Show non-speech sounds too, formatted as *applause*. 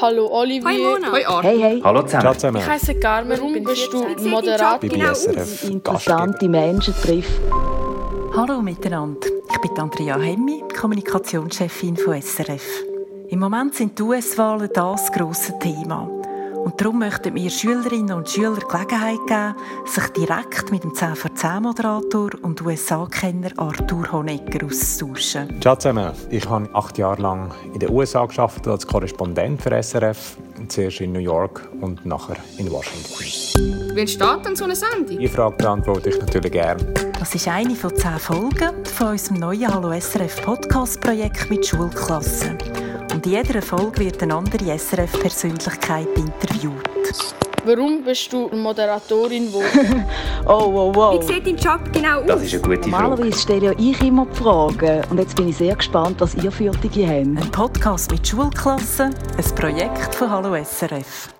Hallo Olivier. Hoi Mona. Hoi Art. Hey, hey, Hallo zusammen. Ciao zusammen. Ich heiße Carmen. Warum bist du Moderator? Genau interessante Menschen trifft. Hallo miteinander, ich bin Andrea Hemmi, Kommunikationschefin von SRF. Im Moment sind die US-Wahlen das grosse Thema. Und darum möchten wir Schülerinnen und Schülern Gelegenheit geben, sich direkt mit dem 10 vor 10 Moderator und USA-Kenner Arthur Honegger auszutauschen. Ciao zusammen. Ich habe acht Jahre lang in den USA geschafft als Korrespondent für SRF. Zuerst in New York und nachher in Washington. Wie entsteht denn so eine Sendung? Die Frage beantworte ich natürlich gerne. Das ist eine von zehn Folgen von unserem neuen Hallo SRF Podcast-Projekt mit Schulklassen. Und in jeder Folge wird eine andere SRF-Persönlichkeit interviewt. Warum bist du Moderatorin geworden? *laughs* Oh, wow, wow. Wie sieht dein Job genau aus? Das ist eine gute Frage. Normalerweise stelle ja ich immer die Fragen. Und jetzt bin ich sehr gespannt, was ihr für die habt. Ein Podcast mit Schulklassen, ein Projekt von Hallo SRF.